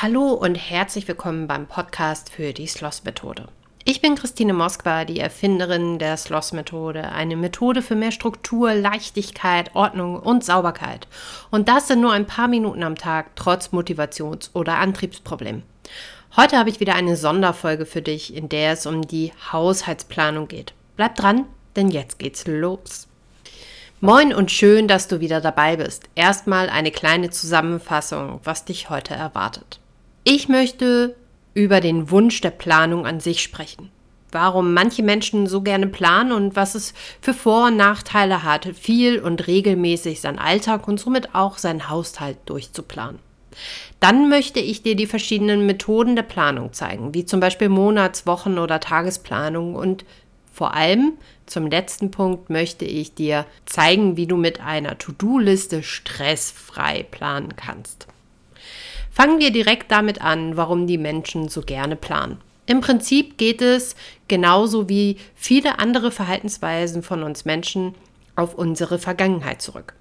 Hallo und herzlich willkommen beim Podcast für die Sloss-Methode. Ich bin Christine Moskwa, die Erfinderin der Sloss-Methode, eine Methode für mehr Struktur, Leichtigkeit, Ordnung und Sauberkeit. Und das sind nur ein paar Minuten am Tag, trotz Motivations- oder Antriebsproblemen. Heute habe ich wieder eine Sonderfolge für dich, in der es um die Haushaltsplanung geht. Bleib dran, denn jetzt geht's los. Moin und schön, dass du wieder dabei bist. Erstmal eine kleine Zusammenfassung, was dich heute erwartet. Ich möchte über den Wunsch der Planung an sich sprechen. Warum manche Menschen so gerne planen und was es für Vor- und Nachteile hat, viel und regelmäßig seinen Alltag und somit auch seinen Haushalt durchzuplanen. Dann möchte ich dir die verschiedenen Methoden der Planung zeigen, wie zum Beispiel Monats-, Wochen- oder Tagesplanung und vor allem zum letzten Punkt möchte ich dir zeigen, wie du mit einer To-Do-Liste stressfrei planen kannst. Fangen wir direkt damit an, warum die Menschen so gerne planen. Im Prinzip geht es genauso wie viele andere Verhaltensweisen von uns Menschen auf unsere Vergangenheit zurück.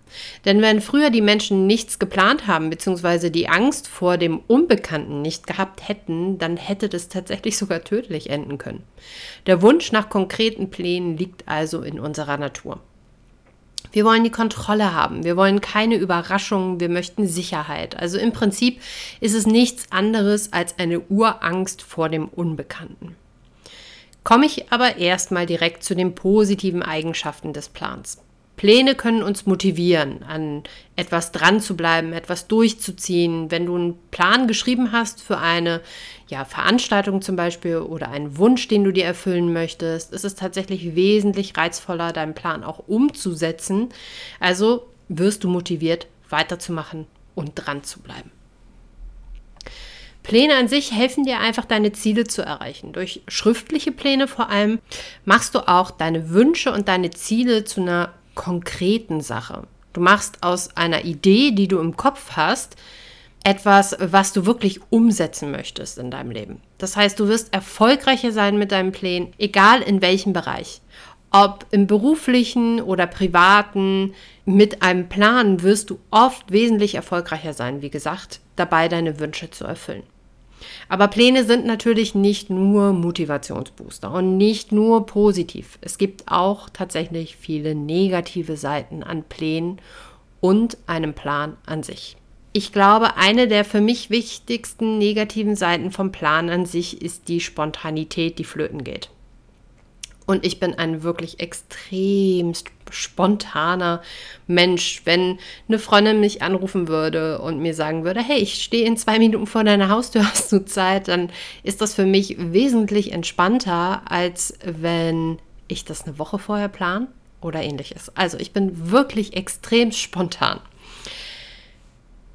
Denn wenn früher die Menschen nichts geplant haben, beziehungsweise die Angst vor dem Unbekannten nicht gehabt hätten, dann hätte das tatsächlich sogar tödlich enden können. Der Wunsch nach konkreten Plänen liegt also in unserer Natur. Wir wollen die Kontrolle haben, wir wollen keine Überraschungen, wir möchten Sicherheit. Also im Prinzip ist es nichts anderes als eine Urangst vor dem Unbekannten. Komme ich aber erstmal direkt zu den positiven Eigenschaften des Plans. Pläne können uns motivieren, an etwas dran zu bleiben, etwas durchzuziehen. Wenn du einen Plan geschrieben hast für eine ja, Veranstaltung zum Beispiel oder einen Wunsch, den du dir erfüllen möchtest, ist es tatsächlich wesentlich reizvoller, deinen Plan auch umzusetzen. Also wirst du motiviert, weiterzumachen und dran zu bleiben. Pläne an sich helfen dir einfach, deine Ziele zu erreichen. Durch schriftliche Pläne vor allem machst du auch deine Wünsche und deine Ziele zu einer konkreten Sache. Du machst aus einer Idee, die du im Kopf hast, etwas, was du wirklich umsetzen möchtest in deinem Leben. Das heißt, du wirst erfolgreicher sein mit deinen Plänen, egal in welchem Bereich. Ob im beruflichen oder privaten, mit einem Plan wirst du oft wesentlich erfolgreicher sein, wie gesagt, dabei deine Wünsche zu erfüllen. Aber Pläne sind natürlich nicht nur Motivationsbooster und nicht nur positiv. Es gibt auch tatsächlich viele negative Seiten an Plänen und einem Plan an sich. Ich glaube, eine der für mich wichtigsten negativen Seiten vom Plan an sich ist die Spontanität, die flöten geht. Und ich bin ein wirklich extrem spontaner Mensch. Wenn eine Freundin mich anrufen würde und mir sagen würde, hey, ich stehe in zwei Minuten vor deiner Haustür, hast du Zeit, dann ist das für mich wesentlich entspannter, als wenn ich das eine Woche vorher plan oder ähnliches. Also ich bin wirklich extrem spontan.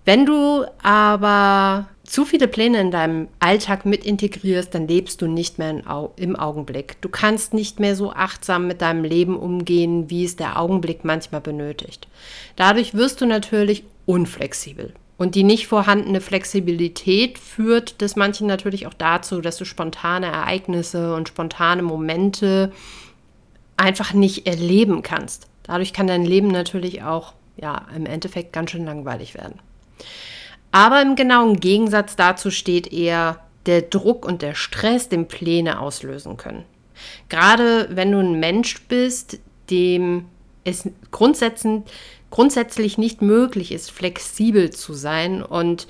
Wenn du aber zu viele Pläne in deinem Alltag mit integrierst, dann lebst du nicht mehr im Augenblick. Du kannst nicht mehr so achtsam mit deinem Leben umgehen, wie es der Augenblick manchmal benötigt. Dadurch wirst du natürlich unflexibel. Und die nicht vorhandene Flexibilität führt des manchen natürlich auch dazu, dass du spontane Ereignisse und spontane Momente einfach nicht erleben kannst. Dadurch kann dein Leben natürlich auch ja, im Endeffekt ganz schön langweilig werden. Aber im genauen Gegensatz dazu steht eher der Druck und der Stress, den Pläne auslösen können. Gerade wenn du ein Mensch bist, dem es grundsätzlich nicht möglich ist, flexibel zu sein und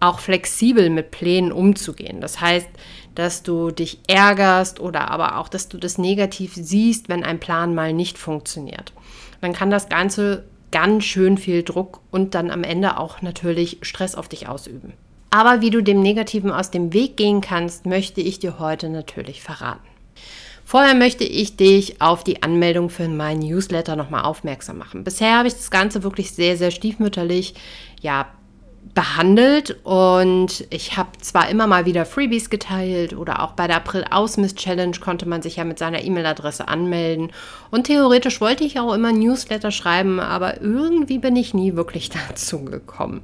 auch flexibel mit Plänen umzugehen. Das heißt, dass du dich ärgerst oder aber auch, dass du das negativ siehst, wenn ein Plan mal nicht funktioniert. Dann kann das Ganze ganz schön viel Druck und dann am Ende auch natürlich Stress auf dich ausüben. Aber wie du dem Negativen aus dem Weg gehen kannst, möchte ich dir heute natürlich verraten. Vorher möchte ich dich auf die Anmeldung für meinen Newsletter nochmal aufmerksam machen. Bisher habe ich das Ganze wirklich sehr, sehr stiefmütterlich ja, behandelt und ich habe zwar immer mal wieder Freebies geteilt oder auch bei der April Ausmist Challenge konnte man sich ja mit seiner E-Mail-Adresse anmelden und theoretisch wollte ich auch immer Newsletter schreiben, aber irgendwie bin ich nie wirklich dazu gekommen.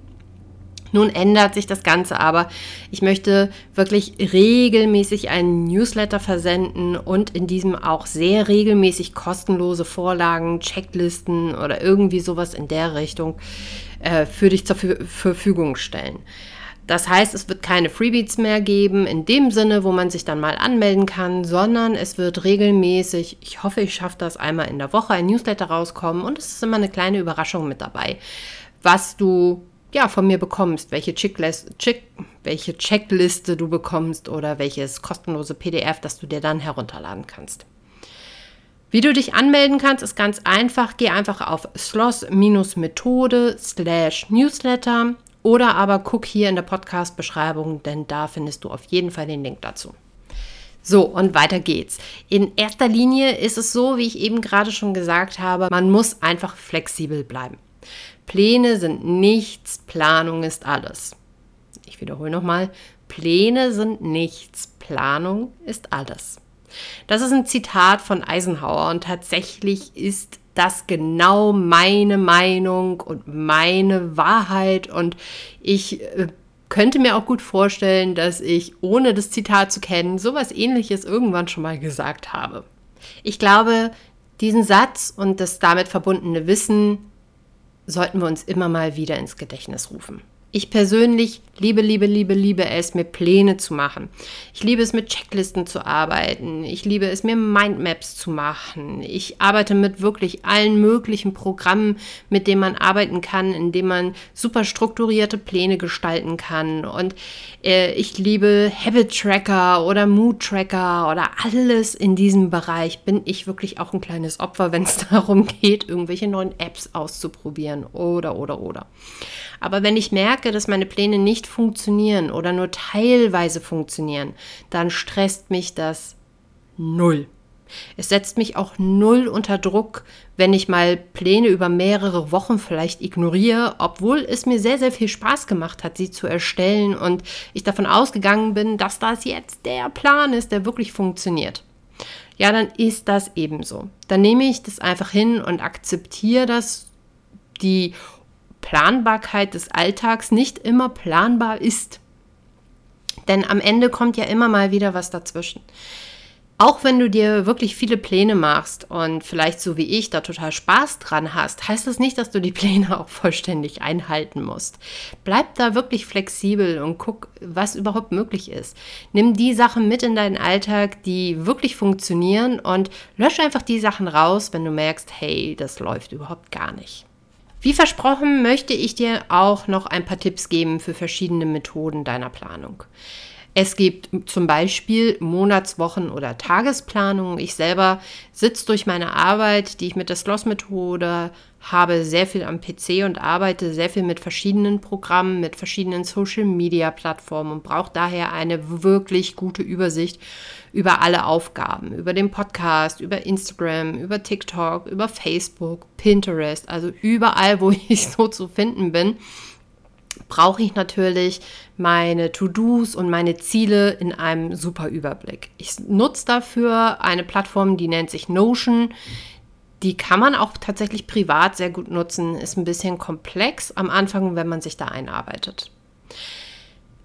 Nun ändert sich das Ganze aber. Ich möchte wirklich regelmäßig einen Newsletter versenden und in diesem auch sehr regelmäßig kostenlose Vorlagen, Checklisten oder irgendwie sowas in der Richtung äh, für dich zur Verfügung stellen. Das heißt, es wird keine Freebies mehr geben in dem Sinne, wo man sich dann mal anmelden kann, sondern es wird regelmäßig, ich hoffe, ich schaffe das einmal in der Woche, ein Newsletter rauskommen und es ist immer eine kleine Überraschung mit dabei, was du ja von mir bekommst, welche, Check, welche Checkliste du bekommst oder welches kostenlose PDF, das du dir dann herunterladen kannst. Wie du dich anmelden kannst, ist ganz einfach. Geh einfach auf sloss-methode slash newsletter oder aber guck hier in der Podcast-Beschreibung, denn da findest du auf jeden Fall den Link dazu. So, und weiter geht's. In erster Linie ist es so, wie ich eben gerade schon gesagt habe, man muss einfach flexibel bleiben. Pläne sind nichts, Planung ist alles. Ich wiederhole nochmal, Pläne sind nichts, Planung ist alles. Das ist ein Zitat von Eisenhower und tatsächlich ist das genau meine Meinung und meine Wahrheit und ich äh, könnte mir auch gut vorstellen, dass ich, ohne das Zitat zu kennen, sowas ähnliches irgendwann schon mal gesagt habe. Ich glaube, diesen Satz und das damit verbundene Wissen sollten wir uns immer mal wieder ins Gedächtnis rufen. Ich persönlich liebe, liebe, liebe, liebe es, mir Pläne zu machen. Ich liebe es, mit Checklisten zu arbeiten. Ich liebe es, mir Mindmaps zu machen. Ich arbeite mit wirklich allen möglichen Programmen, mit denen man arbeiten kann, in denen man super strukturierte Pläne gestalten kann. Und äh, ich liebe Habit Tracker oder Mood Tracker oder alles in diesem Bereich. Bin ich wirklich auch ein kleines Opfer, wenn es darum geht, irgendwelche neuen Apps auszuprobieren oder, oder, oder. Aber wenn ich merke, dass meine Pläne nicht funktionieren oder nur teilweise funktionieren, dann stresst mich das null. Es setzt mich auch null unter Druck, wenn ich mal Pläne über mehrere Wochen vielleicht ignoriere, obwohl es mir sehr, sehr viel Spaß gemacht hat, sie zu erstellen und ich davon ausgegangen bin, dass das jetzt der Plan ist, der wirklich funktioniert. Ja, dann ist das ebenso. Dann nehme ich das einfach hin und akzeptiere das, die Planbarkeit des Alltags nicht immer planbar ist. Denn am Ende kommt ja immer mal wieder was dazwischen. Auch wenn du dir wirklich viele Pläne machst und vielleicht so wie ich da total Spaß dran hast, heißt das nicht, dass du die Pläne auch vollständig einhalten musst. Bleib da wirklich flexibel und guck, was überhaupt möglich ist. Nimm die Sachen mit in deinen Alltag, die wirklich funktionieren und lösche einfach die Sachen raus, wenn du merkst, hey, das läuft überhaupt gar nicht. Wie versprochen möchte ich dir auch noch ein paar Tipps geben für verschiedene Methoden deiner Planung. Es gibt zum Beispiel Monatswochen- oder Tagesplanungen. Ich selber sitze durch meine Arbeit, die ich mit der Sloss-Methode habe, sehr viel am PC und arbeite sehr viel mit verschiedenen Programmen, mit verschiedenen Social-Media-Plattformen und brauche daher eine wirklich gute Übersicht über alle Aufgaben, über den Podcast, über Instagram, über TikTok, über Facebook, Pinterest, also überall, wo ich so zu finden bin brauche ich natürlich meine To-Dos und meine Ziele in einem super Überblick. Ich nutze dafür eine Plattform, die nennt sich Notion. Die kann man auch tatsächlich privat sehr gut nutzen, ist ein bisschen komplex am Anfang, wenn man sich da einarbeitet.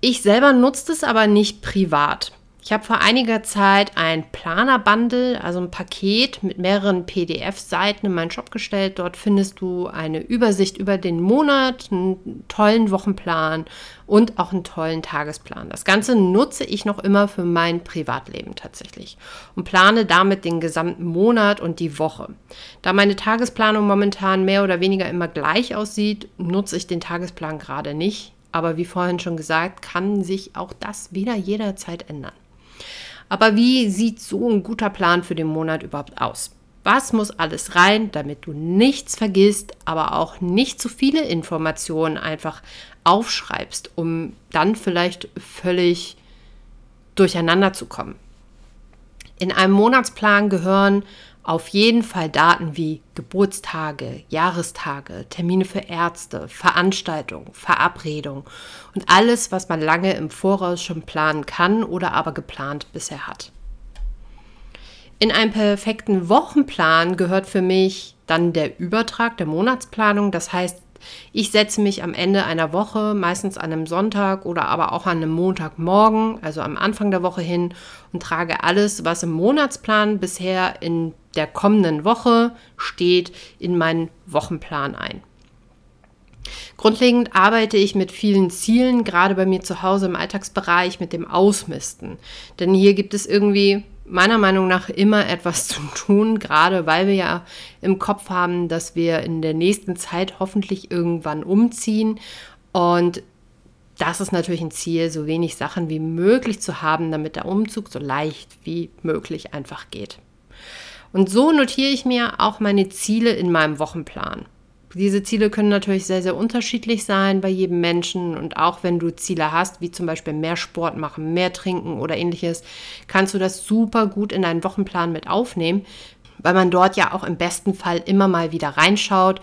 Ich selber nutze es aber nicht privat. Ich habe vor einiger Zeit ein Planer-Bundle, also ein Paket mit mehreren PDF-Seiten in meinen Shop gestellt. Dort findest du eine Übersicht über den Monat, einen tollen Wochenplan und auch einen tollen Tagesplan. Das Ganze nutze ich noch immer für mein Privatleben tatsächlich und plane damit den gesamten Monat und die Woche. Da meine Tagesplanung momentan mehr oder weniger immer gleich aussieht, nutze ich den Tagesplan gerade nicht. Aber wie vorhin schon gesagt, kann sich auch das wieder jederzeit ändern. Aber wie sieht so ein guter Plan für den Monat überhaupt aus? Was muss alles rein, damit du nichts vergisst, aber auch nicht zu viele Informationen einfach aufschreibst, um dann vielleicht völlig durcheinander zu kommen? In einem Monatsplan gehören auf jeden Fall Daten wie Geburtstage, Jahrestage, Termine für Ärzte, Veranstaltungen, Verabredungen und alles, was man lange im Voraus schon planen kann oder aber geplant bisher hat. In einem perfekten Wochenplan gehört für mich dann der Übertrag der Monatsplanung. Das heißt, ich setze mich am Ende einer Woche, meistens an einem Sonntag oder aber auch an einem Montagmorgen, also am Anfang der Woche hin und trage alles, was im Monatsplan bisher in der kommenden Woche steht, in meinen Wochenplan ein. Grundlegend arbeite ich mit vielen Zielen, gerade bei mir zu Hause im Alltagsbereich mit dem Ausmisten. Denn hier gibt es irgendwie meiner Meinung nach immer etwas zu tun, gerade weil wir ja im Kopf haben, dass wir in der nächsten Zeit hoffentlich irgendwann umziehen. Und das ist natürlich ein Ziel, so wenig Sachen wie möglich zu haben, damit der Umzug so leicht wie möglich einfach geht. Und so notiere ich mir auch meine Ziele in meinem Wochenplan. Diese Ziele können natürlich sehr, sehr unterschiedlich sein bei jedem Menschen. Und auch wenn du Ziele hast, wie zum Beispiel mehr Sport machen, mehr trinken oder ähnliches, kannst du das super gut in deinen Wochenplan mit aufnehmen, weil man dort ja auch im besten Fall immer mal wieder reinschaut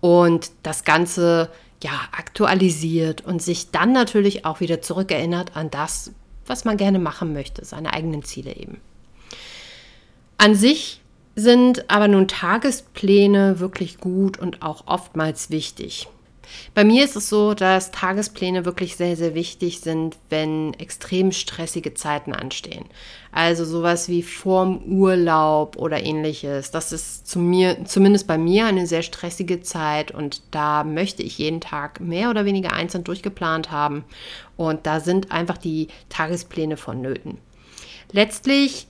und das Ganze ja aktualisiert und sich dann natürlich auch wieder zurückerinnert an das, was man gerne machen möchte, seine eigenen Ziele eben. An sich sind aber nun Tagespläne wirklich gut und auch oftmals wichtig. Bei mir ist es so, dass Tagespläne wirklich sehr, sehr wichtig sind, wenn extrem stressige Zeiten anstehen. Also sowas wie vorm Urlaub oder ähnliches. Das ist zu mir, zumindest bei mir eine sehr stressige Zeit und da möchte ich jeden Tag mehr oder weniger einzeln durchgeplant haben. Und da sind einfach die Tagespläne vonnöten. Letztlich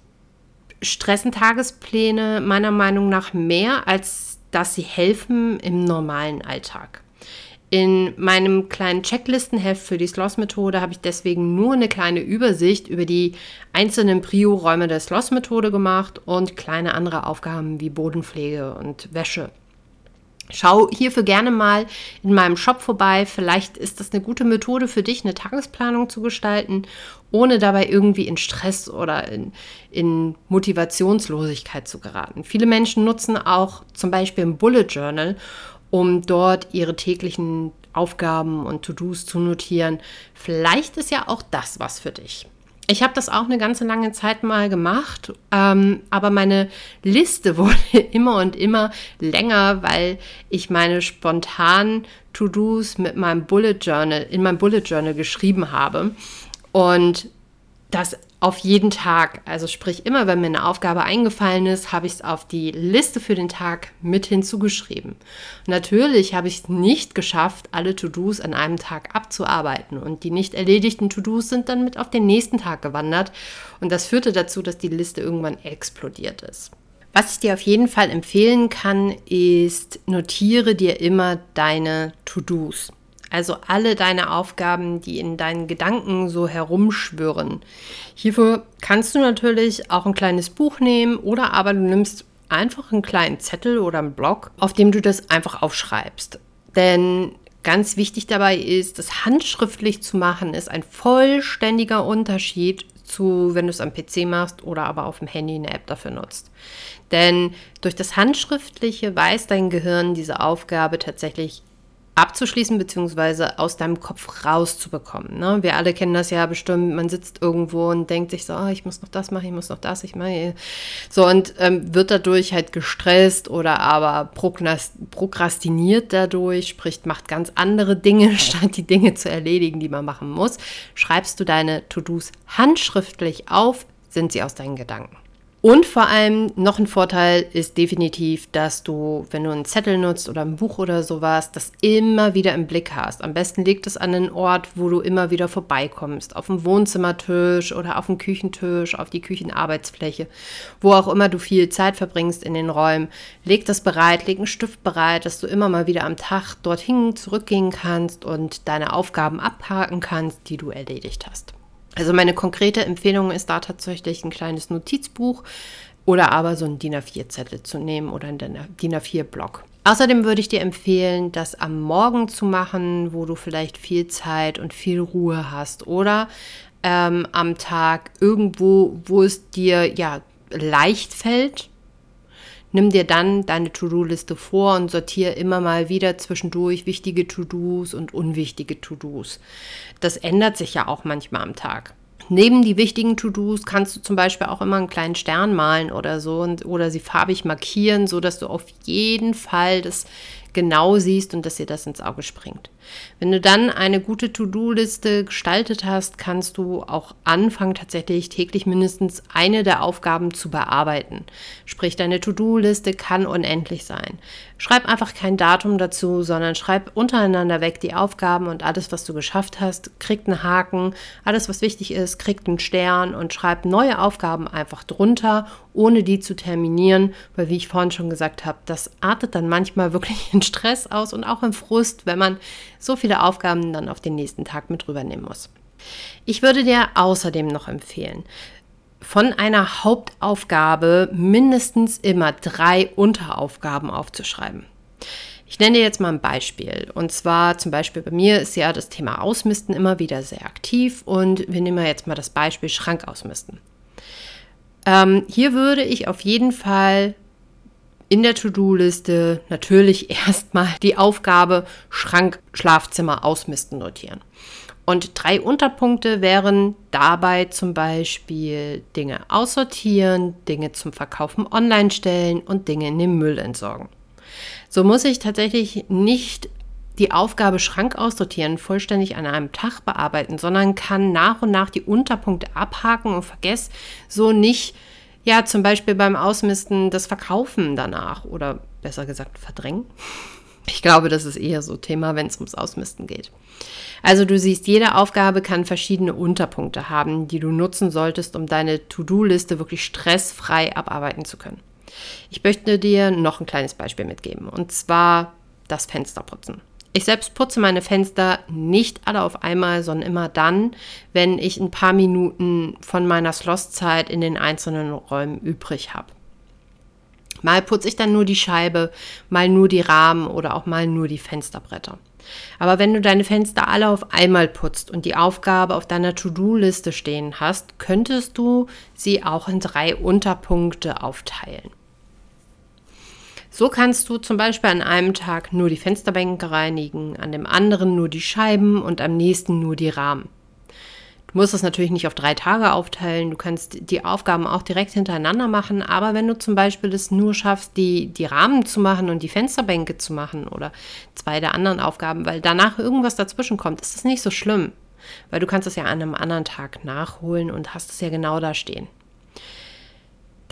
stressen Tagespläne meiner Meinung nach mehr, als dass sie helfen im normalen Alltag. In meinem kleinen Checklistenheft für die Sloss-Methode habe ich deswegen nur eine kleine Übersicht über die einzelnen Prio-Räume der Sloss-Methode gemacht und kleine andere Aufgaben wie Bodenpflege und Wäsche. Schau hierfür gerne mal in meinem Shop vorbei. Vielleicht ist das eine gute Methode für dich, eine Tagesplanung zu gestalten, ohne dabei irgendwie in Stress oder in, in Motivationslosigkeit zu geraten. Viele Menschen nutzen auch zum Beispiel ein Bullet Journal, um dort ihre täglichen Aufgaben und To-Dos zu notieren. Vielleicht ist ja auch das was für dich. Ich habe das auch eine ganze lange Zeit mal gemacht, ähm, aber meine Liste wurde immer und immer länger, weil ich meine spontanen To-Dos mit meinem Bullet Journal in meinem Bullet Journal geschrieben habe. Und das auf jeden Tag. Also sprich, immer wenn mir eine Aufgabe eingefallen ist, habe ich es auf die Liste für den Tag mit hinzugeschrieben. Natürlich habe ich es nicht geschafft, alle To-Dos an einem Tag abzuarbeiten. Und die nicht erledigten To-Dos sind dann mit auf den nächsten Tag gewandert. Und das führte dazu, dass die Liste irgendwann explodiert ist. Was ich dir auf jeden Fall empfehlen kann, ist, notiere dir immer deine To-Dos. Also alle deine Aufgaben, die in deinen Gedanken so herumschwirren. Hierfür kannst du natürlich auch ein kleines Buch nehmen oder aber du nimmst einfach einen kleinen Zettel oder einen Block, auf dem du das einfach aufschreibst. Denn ganz wichtig dabei ist, das handschriftlich zu machen, ist ein vollständiger Unterschied zu, wenn du es am PC machst oder aber auf dem Handy eine App dafür nutzt. Denn durch das Handschriftliche weiß dein Gehirn diese Aufgabe tatsächlich abzuschließen beziehungsweise aus deinem Kopf rauszubekommen. Ne? Wir alle kennen das ja bestimmt. Man sitzt irgendwo und denkt sich so, oh, ich muss noch das machen, ich muss noch das, ich mache so und ähm, wird dadurch halt gestresst oder aber prokrastiniert dadurch, sprich macht ganz andere Dinge statt die Dinge zu erledigen, die man machen muss. Schreibst du deine To-Dos handschriftlich auf, sind sie aus deinen Gedanken. Und vor allem noch ein Vorteil ist definitiv, dass du, wenn du einen Zettel nutzt oder ein Buch oder sowas, das immer wieder im Blick hast. Am besten liegt es an einen Ort, wo du immer wieder vorbeikommst. Auf dem Wohnzimmertisch oder auf dem Küchentisch, auf die Küchenarbeitsfläche, wo auch immer du viel Zeit verbringst in den Räumen. Leg das bereit, leg einen Stift bereit, dass du immer mal wieder am Tag dorthin zurückgehen kannst und deine Aufgaben abhaken kannst, die du erledigt hast. Also meine konkrete Empfehlung ist da tatsächlich ein kleines Notizbuch oder aber so ein DIN A4-Zettel zu nehmen oder ein DIN A4-Block. Außerdem würde ich dir empfehlen, das am Morgen zu machen, wo du vielleicht viel Zeit und viel Ruhe hast oder ähm, am Tag irgendwo, wo es dir ja leicht fällt, Nimm dir dann deine To-Do-Liste vor und sortiere immer mal wieder zwischendurch wichtige To-Dos und unwichtige To-Dos. Das ändert sich ja auch manchmal am Tag. Neben die wichtigen To-Dos kannst du zum Beispiel auch immer einen kleinen Stern malen oder so und, oder sie farbig markieren, sodass du auf jeden Fall das genau siehst und dass dir das ins Auge springt. Wenn du dann eine gute To-Do-Liste gestaltet hast, kannst du auch anfangen, tatsächlich täglich mindestens eine der Aufgaben zu bearbeiten. Sprich, deine To-Do-Liste kann unendlich sein. Schreib einfach kein Datum dazu, sondern schreib untereinander weg die Aufgaben und alles, was du geschafft hast, kriegt einen Haken. Alles, was wichtig ist, kriegt einen Stern und schreib neue Aufgaben einfach drunter, ohne die zu terminieren, weil wie ich vorhin schon gesagt habe, das artet dann manchmal wirklich in Stress aus und auch in Frust, wenn man so viele Aufgaben dann auf den nächsten Tag mit rübernehmen muss. Ich würde dir außerdem noch empfehlen, von einer Hauptaufgabe mindestens immer drei Unteraufgaben aufzuschreiben. Ich nenne dir jetzt mal ein Beispiel. Und zwar zum Beispiel bei mir ist ja das Thema Ausmisten immer wieder sehr aktiv und wir nehmen jetzt mal das Beispiel Schrank ausmisten. Ähm, hier würde ich auf jeden Fall in der To-Do-Liste natürlich erstmal die Aufgabe Schrank, Schlafzimmer ausmisten notieren. Und drei Unterpunkte wären dabei zum Beispiel Dinge aussortieren, Dinge zum Verkaufen online stellen und Dinge in den Müll entsorgen. So muss ich tatsächlich nicht die Aufgabe Schrank aussortieren vollständig an einem Tag bearbeiten, sondern kann nach und nach die Unterpunkte abhaken und vergesse so nicht ja, zum Beispiel beim Ausmisten das Verkaufen danach oder besser gesagt verdrängen. Ich glaube, das ist eher so Thema, wenn es ums Ausmisten geht. Also du siehst, jede Aufgabe kann verschiedene Unterpunkte haben, die du nutzen solltest, um deine To-Do-Liste wirklich stressfrei abarbeiten zu können. Ich möchte dir noch ein kleines Beispiel mitgeben, und zwar das Fensterputzen. Ich selbst putze meine Fenster nicht alle auf einmal, sondern immer dann, wenn ich ein paar Minuten von meiner Schlosszeit in den einzelnen Räumen übrig habe. Mal putze ich dann nur die Scheibe, mal nur die Rahmen oder auch mal nur die Fensterbretter. Aber wenn du deine Fenster alle auf einmal putzt und die Aufgabe auf deiner To-Do-Liste stehen hast, könntest du sie auch in drei Unterpunkte aufteilen. So kannst du zum Beispiel an einem Tag nur die Fensterbänke reinigen, an dem anderen nur die Scheiben und am nächsten nur die Rahmen. Du musst das natürlich nicht auf drei Tage aufteilen. Du kannst die Aufgaben auch direkt hintereinander machen. Aber wenn du zum Beispiel es nur schaffst, die, die Rahmen zu machen und die Fensterbänke zu machen oder zwei der anderen Aufgaben, weil danach irgendwas dazwischen kommt, ist das nicht so schlimm. Weil du kannst es ja an einem anderen Tag nachholen und hast es ja genau da stehen.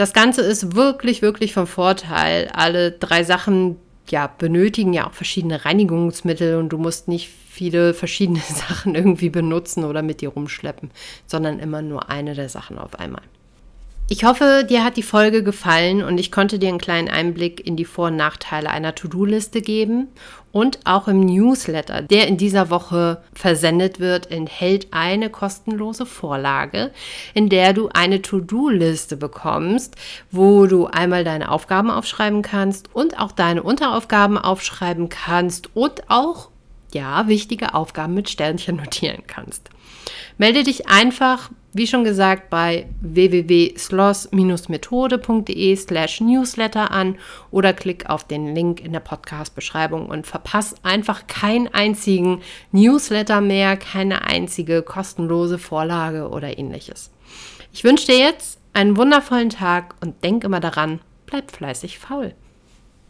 Das Ganze ist wirklich, wirklich vom Vorteil. Alle drei Sachen ja, benötigen ja auch verschiedene Reinigungsmittel und du musst nicht viele verschiedene Sachen irgendwie benutzen oder mit dir rumschleppen, sondern immer nur eine der Sachen auf einmal. Ich hoffe, dir hat die Folge gefallen und ich konnte dir einen kleinen Einblick in die Vor- und Nachteile einer To-Do-Liste geben. Und auch im Newsletter, der in dieser Woche versendet wird, enthält eine kostenlose Vorlage, in der du eine To-Do-Liste bekommst, wo du einmal deine Aufgaben aufschreiben kannst und auch deine Unteraufgaben aufschreiben kannst und auch ja, wichtige Aufgaben mit Sternchen notieren kannst. Melde dich einfach, wie schon gesagt, bei www.sloss-methode.de slash newsletter an oder klick auf den Link in der Podcast-Beschreibung und verpasse einfach keinen einzigen Newsletter mehr, keine einzige kostenlose Vorlage oder ähnliches. Ich wünsche dir jetzt einen wundervollen Tag und denk immer daran, bleib fleißig faul.